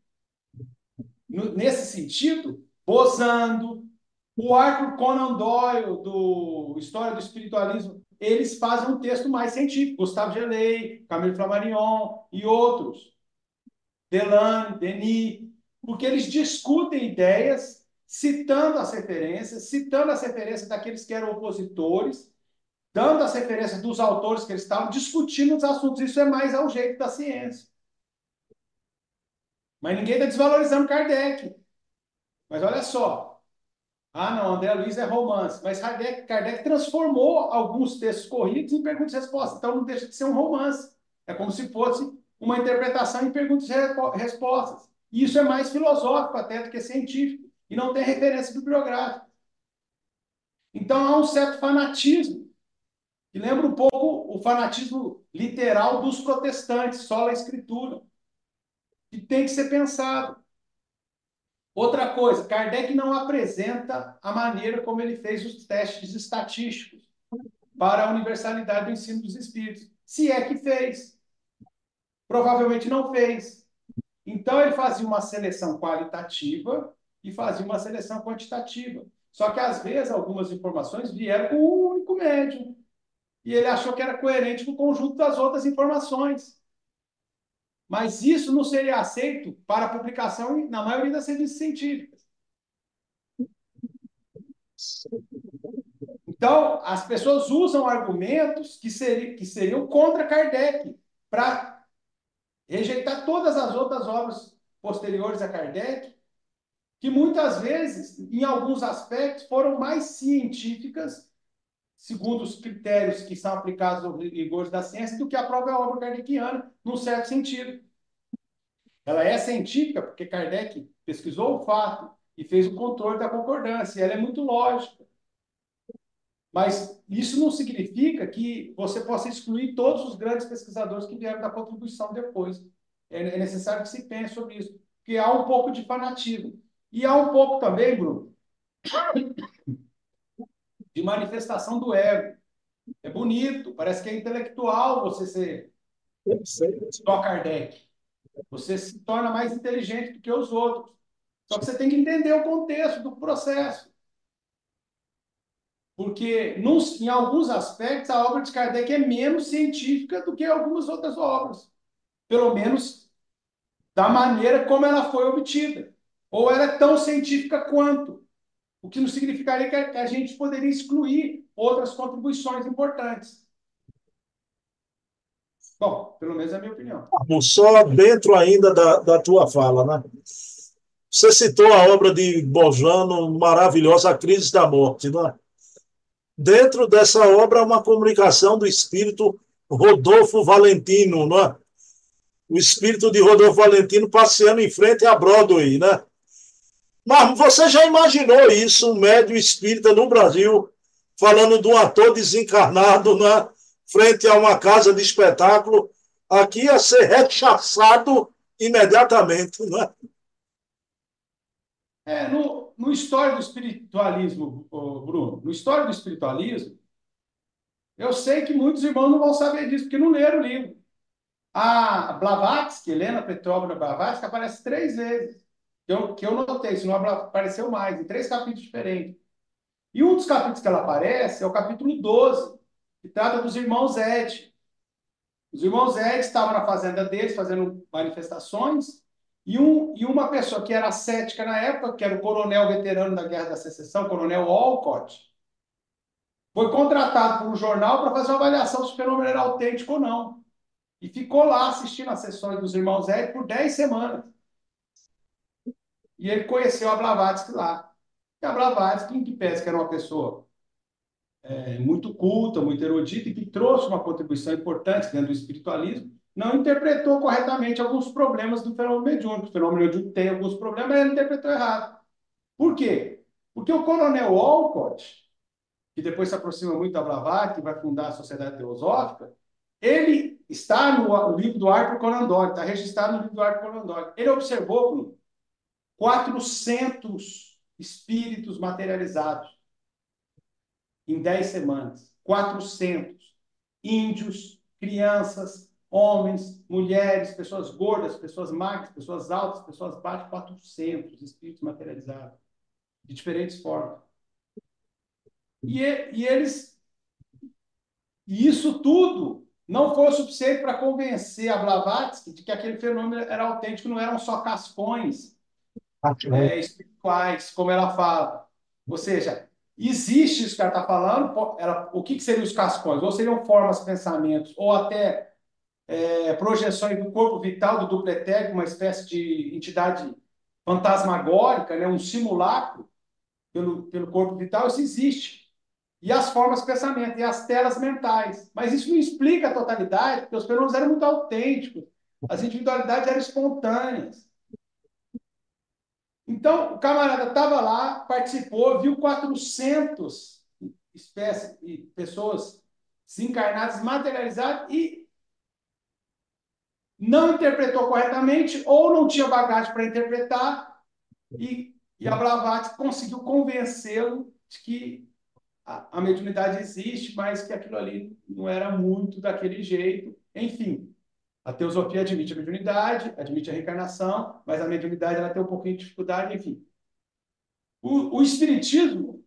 Speaker 2: Nesse sentido, Bozando, o Arthur Conan Doyle, do História do Espiritualismo, eles fazem um texto mais científico. Gustavo Gelei, Camille Flammarion e outros. Delane, Denis, porque eles discutem ideias citando as referências, citando as referências daqueles que eram opositores, dando as referências dos autores que eles estavam discutindo os assuntos. Isso é mais ao jeito da ciência. Mas ninguém está desvalorizando Kardec. Mas olha só. Ah, não, André Luiz é romance. Mas Kardec, Kardec transformou alguns textos corridos em perguntas e respostas. Então não deixa de ser um romance. É como se fosse uma interpretação em perguntas e respostas. E isso é mais filosófico até do que científico e não tem referência bibliográfica. Então há um certo fanatismo, que lembra um pouco o fanatismo literal dos protestantes, só a escritura, que tem que ser pensado. Outra coisa, Kardec não apresenta a maneira como ele fez os testes estatísticos para a universalidade do ensino dos espíritos. Se é que fez. Provavelmente não fez. Então, ele fazia uma seleção qualitativa e fazia uma seleção quantitativa. Só que, às vezes, algumas informações vieram com um único médium. E ele achou que era coerente com o conjunto das outras informações. Mas isso não seria aceito para publicação na maioria das revistas científicas. Então, as pessoas usam argumentos que, seriam, que seriam contra Kardec para rejeitar todas as outras obras posteriores a Kardec, que muitas vezes, em alguns aspectos, foram mais científicas, segundo os critérios que são aplicados aos rigores da ciência, do que a própria obra kardeciana, num certo sentido. Ela é científica porque Kardec pesquisou o fato e fez o controle da concordância, ela é muito lógica. Mas isso não significa que você possa excluir todos os grandes pesquisadores que vieram da contribuição depois. É, é necessário que se pense sobre isso, porque há um pouco de fanatismo. E há um pouco também, Bruno, de manifestação do ego. É bonito, parece que é intelectual você ser só Kardec. Você se torna mais inteligente do que os outros. Só que você tem que entender o contexto do processo. Porque, nos, em alguns aspectos, a obra de Kardec é menos científica do que algumas outras obras. Pelo menos da maneira como ela foi obtida. Ou ela é tão científica quanto. O que não significaria que a gente poderia excluir outras contribuições importantes. Bom, pelo menos é a minha opinião.
Speaker 1: Só dentro ainda da, da tua fala, né? Você citou a obra de Bojano maravilhosa, A Crise da Morte, não é? Dentro dessa obra uma comunicação do espírito Rodolfo Valentino, não é? O espírito de Rodolfo Valentino passeando em frente à Broadway, né? Mas você já imaginou isso, um médio espírita no Brasil, falando de um ator desencarnado, né? Frente a uma casa de espetáculo, aqui ia ser rechaçado imediatamente, né?
Speaker 2: É, no, no história do espiritualismo, Bruno, no história do espiritualismo, eu sei que muitos irmãos não vão saber disso, porque não leram o livro. A Blavatsky, Helena Petrovna Blavatsky, aparece três vezes. Que eu, que eu notei, se não apareceu mais, em três capítulos diferentes. E um dos capítulos que ela aparece é o capítulo 12, que trata dos irmãos Ed. Os irmãos Ed estavam na fazenda deles fazendo manifestações, e, um, e uma pessoa que era cética na época, que era o coronel veterano da Guerra da Secessão, coronel Walcott, foi contratado por um jornal para fazer uma avaliação se o fenômeno era autêntico ou não. E ficou lá assistindo as sessões dos irmãos Ed por 10 semanas. E ele conheceu a Blavatsky lá. E a Blavatsky, em que pese que era uma pessoa é, muito culta, muito erudita, e que trouxe uma contribuição importante dentro do espiritualismo, não interpretou corretamente alguns problemas do fenômeno mediúnico. O fenômeno mediúnico tem alguns problemas, mas ele interpretou errado. Por quê? Porque o coronel Walcott, que depois se aproxima muito da Blavatsky, que vai fundar a Sociedade Teosófica, ele está no livro do Arthur Conan Doyle, está registrado no livro do Arthur Conan Doyle. Ele observou 400 espíritos materializados em 10 semanas. 400. Índios, crianças, homens, mulheres, pessoas gordas, pessoas magras, pessoas altas, pessoas baixas, 400 espíritos materializados, de diferentes formas. E, e eles. E isso tudo não foi o suficiente para convencer a Blavatsky de que aquele fenômeno era autêntico, não eram só cascões é, espirituais, como ela fala. Ou seja, existe isso que ela está falando, ela, o que, que seriam os cascões? Ou seriam formas, pensamentos, ou até é, projeções do corpo vital do duplo etérico, uma espécie de entidade fantasmagórica, né, um simulacro pelo, pelo corpo vital, isso existe. E as formas de pensamento, e as telas mentais. Mas isso não explica a totalidade, porque os fenômenos eram muito autênticos, as individualidades eram espontâneas. Então, o camarada estava lá, participou, viu 400 espécies e pessoas desencarnados, materializados e não interpretou corretamente ou não tinha bagagem para interpretar e, e a Blavatsky conseguiu convencê-lo de que a, a mediunidade existe, mas que aquilo ali não era muito daquele jeito. Enfim, a teosofia admite a mediunidade, admite a reencarnação, mas a mediunidade ela tem um pouquinho de dificuldade, enfim. O, o espiritismo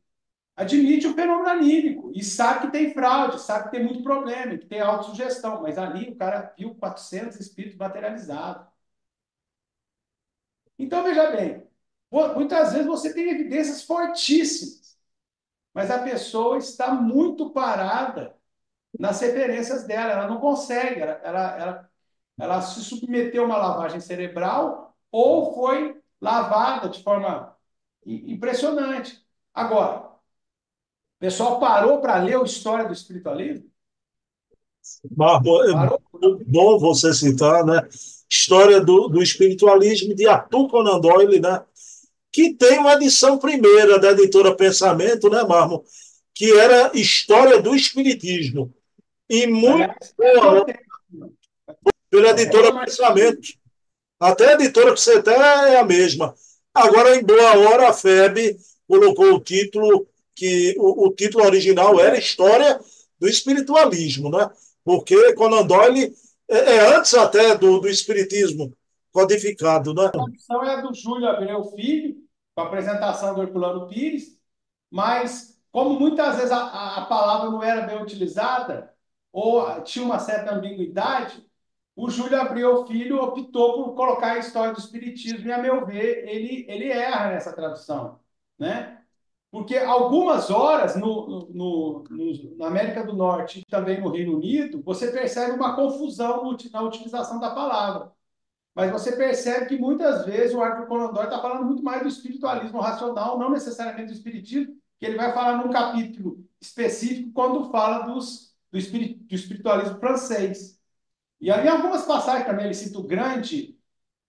Speaker 2: admite o fenômeno anímico e sabe que tem fraude, sabe que tem muito problema, que tem autossugestão, mas ali o cara viu 400 espíritos materializados. Então, veja bem, muitas vezes você tem evidências fortíssimas, mas a pessoa está muito parada nas referências dela, ela não consegue, ela, ela, ela, ela se submeteu a uma lavagem cerebral ou foi lavada de forma impressionante. Agora, pessoal parou para ler a história do espiritualismo?
Speaker 1: Marco, é bom você citar, né? História do, do espiritualismo de Arthur Conan Doyle, né? Que tem uma edição primeira da editora Pensamento, né, Marmo? Que era História do Espiritismo. E muito boa, pela editora Pensamento. Até a editora que você tem é a mesma. Agora, em boa hora, a FEB colocou o título que o, o, título original era História do Espiritualismo, né? Porque Conan Doyle é, é antes até do, do Espiritismo codificado, né?
Speaker 2: A tradução é do Júlio Abreu Filho, com a apresentação do Herculano Pires, mas como muitas vezes a, a palavra não era bem utilizada, ou tinha uma certa ambiguidade, o Júlio Abreu Filho optou por colocar a história do Espiritismo, e, a meu ver, ele, ele erra nessa tradução. Né? Porque algumas horas no, no, no, na América do Norte e também no Reino Unido, você percebe uma confusão na utilização da palavra. Mas você percebe que muitas vezes o Arthur Conan Doyle está falando muito mais do espiritualismo racional, não necessariamente do espiritismo, que ele vai falar num capítulo específico quando fala dos, do, espirit, do espiritualismo francês. E aí, em algumas passagens também, ele cita o grande,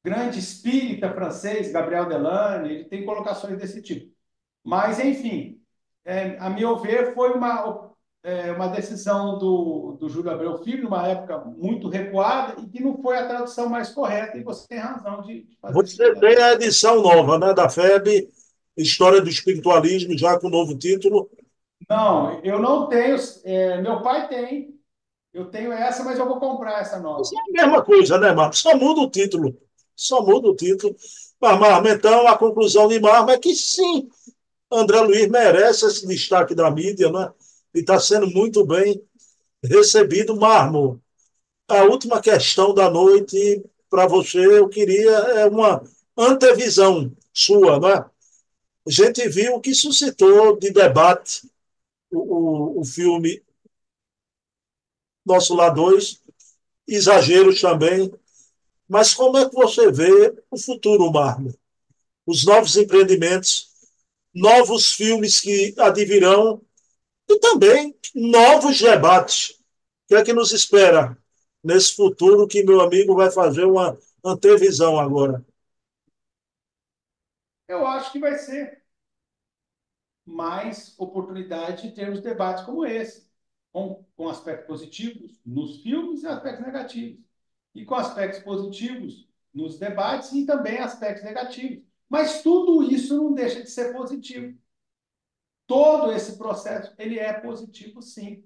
Speaker 2: grande espírita francês, Gabriel Delane, ele tem colocações desse tipo. Mas, enfim, é, a meu ver, foi uma, é, uma decisão do, do Júlio Abreu Filho, numa época muito recuada, e que não foi a tradução mais correta, e você tem razão de,
Speaker 1: fazer Você isso. tem a edição nova né, da FEB, História do Espiritualismo, já com novo título.
Speaker 2: Não, eu não tenho. É, meu pai tem. Eu tenho essa, mas eu vou comprar essa nova. Isso
Speaker 1: é a mesma coisa, né, Marcos? Só muda o título. Só muda o título. Mas, Marma, então, a conclusão de Marma é que sim, André Luiz merece esse destaque da mídia, né? E está sendo muito bem recebido. Mármore, a última questão da noite para você, eu queria é uma antevisão sua, né? A gente viu o que suscitou de debate o, o, o filme Nosso Lá 2, exageros também. Mas como é que você vê o futuro, Mármore? Os novos empreendimentos novos filmes que advirão e também novos debates. O que é que nos espera nesse futuro que meu amigo vai fazer uma antevisão agora?
Speaker 2: Eu acho que vai ser mais oportunidade de termos debates como esse, com, com aspectos positivos nos filmes e aspectos negativos. E com aspectos positivos nos debates e também aspectos negativos. Mas tudo isso não deixa de ser positivo. Todo esse processo ele é positivo, sim.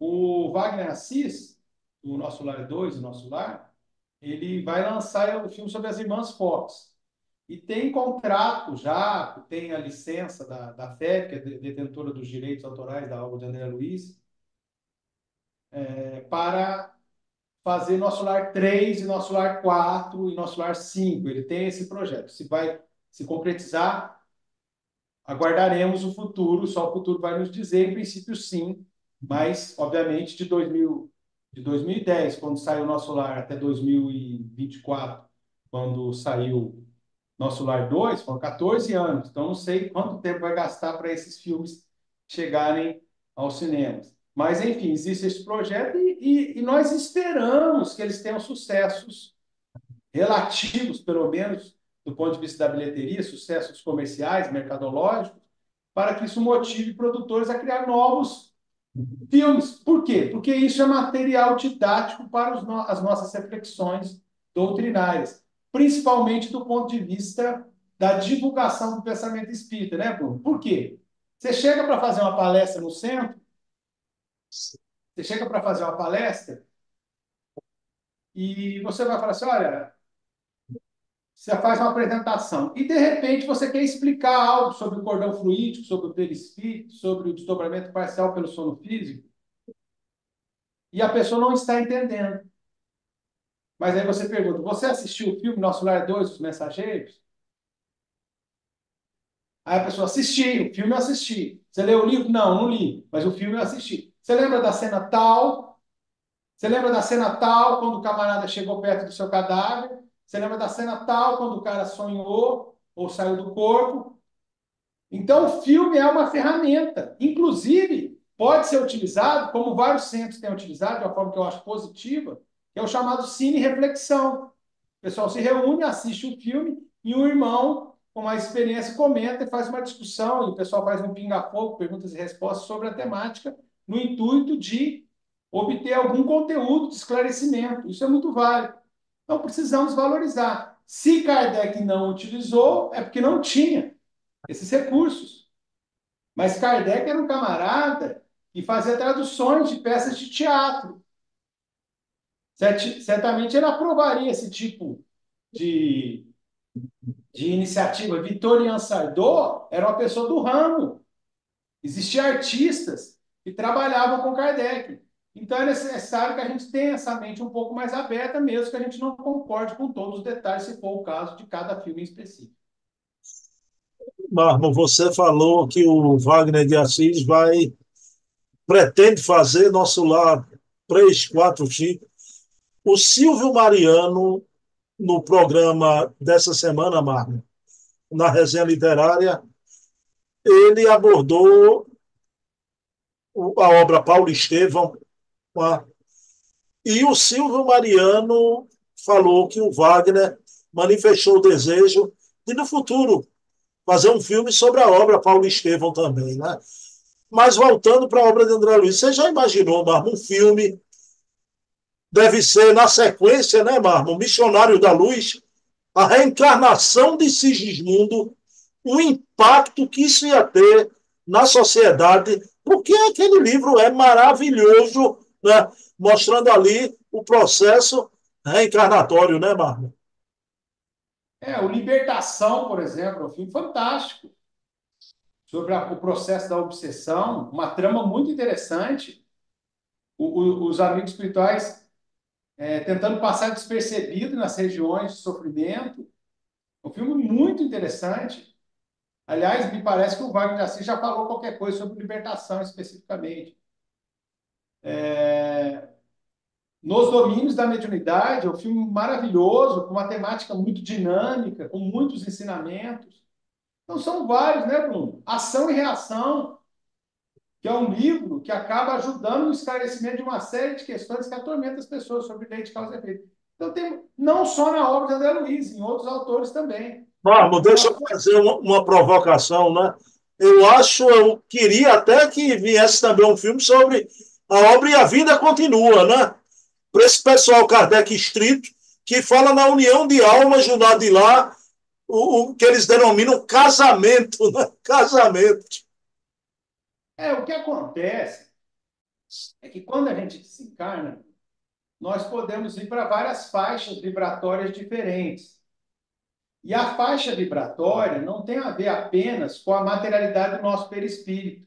Speaker 2: O Wagner Assis, o Nosso Lar 2, o Nosso Lar, ele vai lançar o filme sobre as irmãs Fox. E tem contrato já, tem a licença da, da FEB, que é detentora dos direitos autorais da obra de André Luiz, é, para fazer Nosso Lar 3 e Nosso Lar 4 e Nosso Lar 5. Ele tem esse projeto. Se vai se concretizar, aguardaremos o futuro, só o futuro vai nos dizer, em princípio sim, mas, obviamente, de, 2000, de 2010, quando saiu Nosso Lar, até 2024, quando saiu Nosso Lar 2, foram 14 anos. Então, não sei quanto tempo vai gastar para esses filmes chegarem aos cinemas. Mas, enfim, existe esse projeto e, e, e, nós esperamos que eles tenham sucessos relativos, pelo menos do ponto de vista da bilheteria, sucessos comerciais, mercadológicos, para que isso motive produtores a criar novos, Filmes. Por quê? Porque isso é material didático para no as nossas reflexões doutrinárias, principalmente do ponto de vista da divulgação do pensamento espírita, né, Bruno? Por quê? Você chega para fazer uma palestra no centro, você chega para fazer uma palestra e você vai falar assim, olha, você faz uma apresentação e de repente você quer explicar algo sobre o cordão fluídico, sobre o perispírito, sobre o desdobramento parcial pelo sono físico, e a pessoa não está entendendo. Mas aí você pergunta: você assistiu o filme Nosso Lar 2, Os Mensageiros? Aí a pessoa assistiu, o filme eu assisti. Você leu o livro? Não, não li, mas o filme eu assisti. Você lembra da cena tal? Você lembra da cena tal, quando o camarada chegou perto do seu cadáver? Você lembra da cena tal, quando o cara sonhou ou saiu do corpo? Então, o filme é uma ferramenta. Inclusive, pode ser utilizado, como vários centros têm utilizado, de uma forma que eu acho positiva, que é o chamado cine reflexão. O pessoal se reúne, assiste o um filme e um irmão com mais experiência comenta e faz uma discussão, e o pessoal faz um pinga-fogo, perguntas e respostas sobre a temática, no intuito de obter algum conteúdo de esclarecimento. Isso é muito válido. Então, precisamos valorizar. Se Kardec não utilizou, é porque não tinha esses recursos. Mas Kardec era um camarada que fazia traduções de peças de teatro. Certamente ele aprovaria esse tipo de, de iniciativa. Vitorian Sardot era uma pessoa do ramo. Existiam artistas que trabalhavam com Kardec. Então é necessário que a gente tenha essa mente um pouco mais aberta, mesmo que a gente não concorde com todos os detalhes, se for o caso de cada filme em específico.
Speaker 1: Marmo, você falou que o Wagner de Assis vai pretende fazer nosso lar 3, 4, 5. O Silvio Mariano, no programa dessa semana, Marmo, na resenha literária, ele abordou a obra Paulo Estevão, e o Silvio Mariano falou que o Wagner manifestou o desejo de, no futuro, fazer um filme sobre a obra Paulo Estevão também, né? Mas voltando para a obra de André Luiz, você já imaginou, Marmo, um filme deve ser na sequência, né, Marmo? Missionário da Luz, a reencarnação de Sigismundo, o impacto que isso ia ter na sociedade, porque aquele livro é maravilhoso né? mostrando ali o processo reencarnatório, né, Marlon?
Speaker 2: É, o Libertação, por exemplo, é um filme fantástico sobre a, o processo da obsessão, uma trama muito interessante. O, o, os amigos espirituais é, tentando passar despercebido nas regiões de sofrimento. Um filme muito interessante. Aliás, me parece que o Wagner Assis já falou qualquer coisa sobre libertação especificamente. É... Nos Domínios da Mediunidade, é um filme maravilhoso, com uma temática muito dinâmica, com muitos ensinamentos. Então, são vários, né, Bruno? Ação e Reação, que é um livro que acaba ajudando no esclarecimento de uma série de questões que atormentam as pessoas sobre lei de causa e efeito. Então, tem, não só na obra de André Luiz, em outros autores também.
Speaker 1: Vamos, deixa eu fazer uma, uma provocação, né? Eu acho, eu queria até que viesse também um filme sobre a obra e a vida continua, né? Para esse pessoal Kardec estrito, que fala na união de almas do lado de lá, o, o que eles denominam casamento, né? Casamento.
Speaker 2: É, o que acontece é que quando a gente desencarna, nós podemos ir para várias faixas vibratórias diferentes. E a faixa vibratória não tem a ver apenas com a materialidade do nosso perispírito,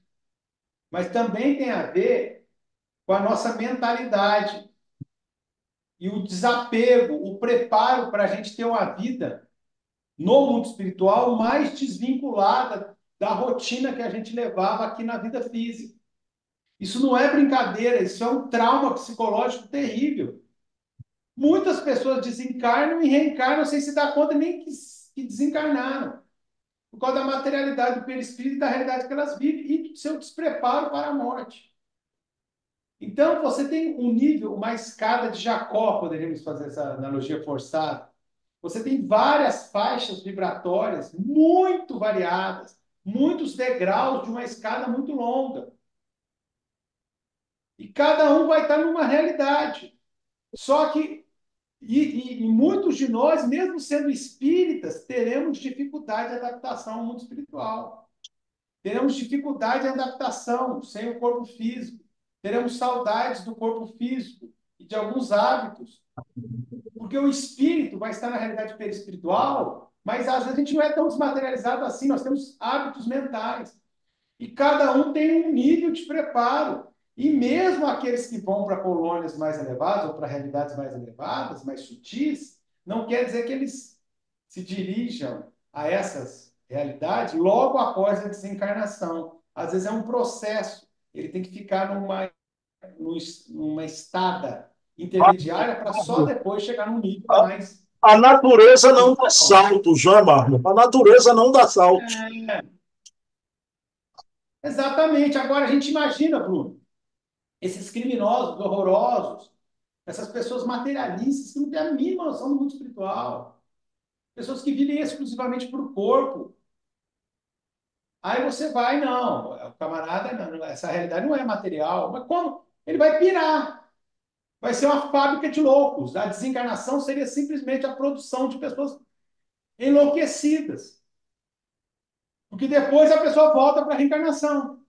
Speaker 2: mas também tem a ver com a nossa mentalidade. E o desapego, o preparo para a gente ter uma vida no mundo espiritual mais desvinculada da rotina que a gente levava aqui na vida física. Isso não é brincadeira, isso é um trauma psicológico terrível. Muitas pessoas desencarnam e reencarnam sem se dar conta nem que, que desencarnaram. Por causa da materialidade do perispírito e da realidade que elas vivem e do seu despreparo para a morte. Então, você tem um nível, uma escada de Jacó, poderíamos fazer essa analogia forçada. Você tem várias faixas vibratórias muito variadas, muitos degraus de uma escada muito longa. E cada um vai estar numa realidade. Só que, e, e, e muitos de nós, mesmo sendo espíritas, teremos dificuldade de adaptação ao mundo espiritual. Teremos dificuldade de adaptação sem o corpo físico. Teremos saudades do corpo físico e de alguns hábitos. Porque o espírito vai estar na realidade perispiritual, mas às vezes a gente não é tão desmaterializado assim, nós temos hábitos mentais. E cada um tem um nível de preparo. E mesmo aqueles que vão para colônias mais elevadas ou para realidades mais elevadas, mais sutis, não quer dizer que eles se dirijam a essas realidades logo após a desencarnação. Às vezes é um processo. Ele tem que ficar numa, numa estada intermediária para só depois chegar num nível mais.
Speaker 1: A natureza não dá salto, João Marmo. A natureza não dá salto. É.
Speaker 2: Exatamente. Agora a gente imagina, Bruno, esses criminosos horrorosos, essas pessoas materialistas que não têm a mínima noção do mundo espiritual, pessoas que vivem exclusivamente o corpo. Aí você vai, não, o camarada, não, essa realidade não é material, mas como? Ele vai pirar. Vai ser uma fábrica de loucos. A desencarnação seria simplesmente a produção de pessoas enlouquecidas. Porque depois a pessoa volta para a reencarnação.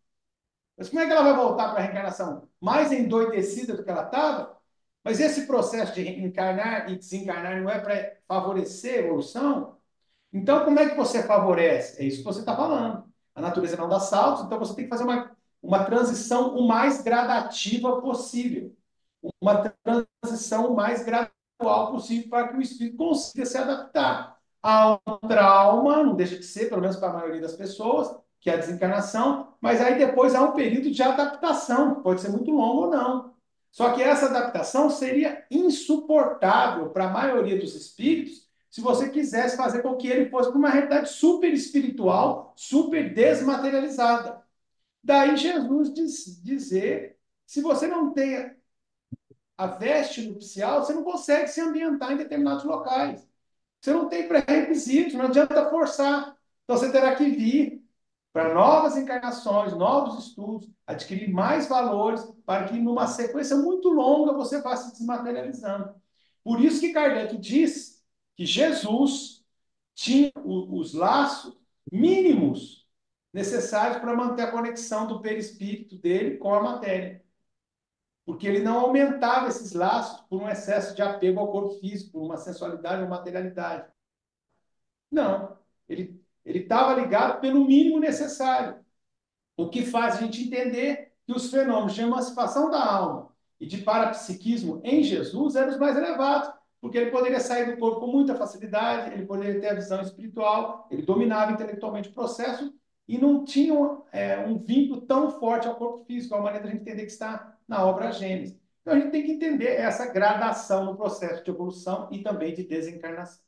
Speaker 2: Mas como é que ela vai voltar para a reencarnação? Mais endoidecida do que ela estava? Mas esse processo de encarnar e desencarnar não é para favorecer a evolução? Então, como é que você favorece? É isso que você está falando. A natureza não dá saltos, então você tem que fazer uma, uma transição o mais gradativa possível. Uma transição o mais gradual possível para que o espírito consiga se adaptar a um trauma, não deixa de ser, pelo menos para a maioria das pessoas, que é a desencarnação, mas aí depois há um período de adaptação, pode ser muito longo ou não. Só que essa adaptação seria insuportável para a maioria dos espíritos se você quisesse fazer com que ele fosse para uma realidade super espiritual, super desmaterializada. Daí Jesus diz, dizer: se você não tem a veste nupcial, você não consegue se ambientar em determinados locais. Você não tem pré-requisitos, não adianta forçar. Então você terá que vir para novas encarnações, novos estudos, adquirir mais valores, para que numa sequência muito longa você vá se desmaterializando. Por isso que Kardec diz que Jesus tinha os laços mínimos necessários para manter a conexão do perispírito dele com a matéria. Porque ele não aumentava esses laços por um excesso de apego ao corpo físico, por uma sensualidade ou materialidade. Não. Ele ele estava ligado pelo mínimo necessário. O que faz a gente entender que os fenômenos de emancipação da alma e de parapsiquismo em Jesus eram os mais elevados, porque ele poderia sair do corpo com muita facilidade, ele poderia ter a visão espiritual, ele dominava intelectualmente o processo e não tinha é, um vínculo tão forte ao corpo físico, a maneira de a gente entender que está na obra Gênesis. Então a gente tem que entender essa gradação no processo de evolução e também de desencarnação.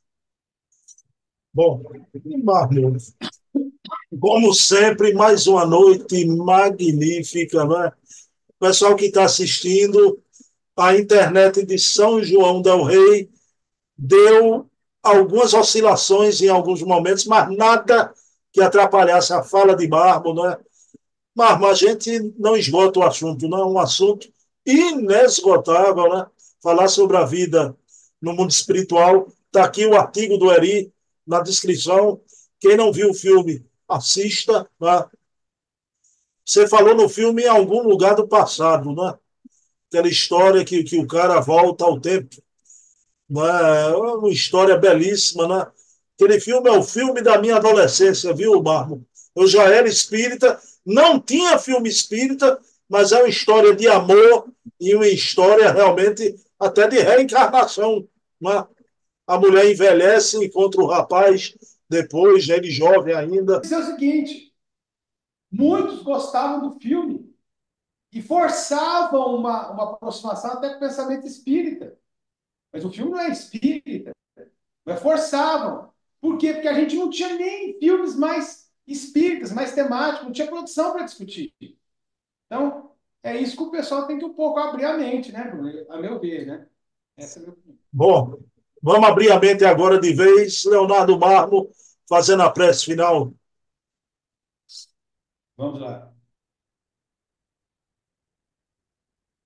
Speaker 1: Bom, Marlon, como sempre, mais uma noite magnífica, né? Pessoal que está assistindo, a internet de São João del Rei deu algumas oscilações em alguns momentos, mas nada que atrapalhasse a fala de Marmo, né? Marmo, a gente não esgota o assunto, não é um assunto inesgotável, né? Falar sobre a vida no mundo espiritual. Está aqui o artigo do Eri, na descrição. Quem não viu o filme, assista. Né? Você falou no filme em algum lugar do passado, né? Aquela história que, que o cara volta ao tempo. Né? Uma história belíssima, né? Aquele filme é o filme da minha adolescência, viu, Marmo? Eu já era espírita, não tinha filme espírita, mas é uma história de amor e uma história realmente até de reencarnação. Né? A mulher envelhece, encontra o rapaz depois, ele jovem ainda.
Speaker 2: Isso é o seguinte: muitos gostavam do filme e forçavam uma, uma aproximação até com o pensamento espírita. Mas o filme não é espírita, mas forçavam. Por quê? Porque a gente não tinha nem filmes mais espíritas, mais temáticos, não tinha produção para discutir. Então, é isso que o pessoal tem que um pouco abrir a mente, né, Bruno? A meu ver, né?
Speaker 1: Essa é a minha opinião. Bom, Vamos abrir a mente agora de vez. Leonardo Marmo fazendo a prece final.
Speaker 2: Vamos lá.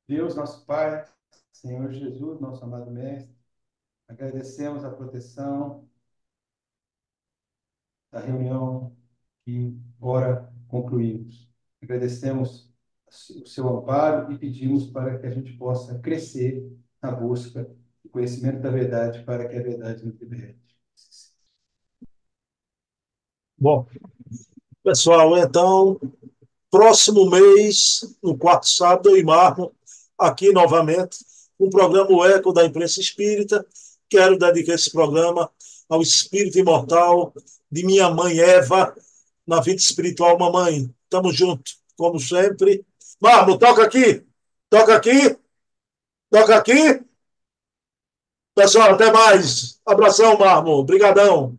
Speaker 2: Deus, nosso Pai, Senhor Jesus, nosso amado Mestre, agradecemos a proteção da reunião que ora concluímos. Agradecemos o seu amparo e pedimos para que a gente possa crescer na busca do conhecimento da verdade para que a verdade nos liberte.
Speaker 1: Bom, pessoal, então, próximo mês, no quarto sábado, eu e aqui novamente, um programa O Eco da Imprensa Espírita. Quero dedicar esse programa ao espírito imortal de minha mãe Eva, na vida espiritual, mamãe. Tamo junto, como sempre. Marmo, toca aqui! Toca aqui! Toca aqui! Pessoal, até mais. Abração, Marmo. Obrigadão.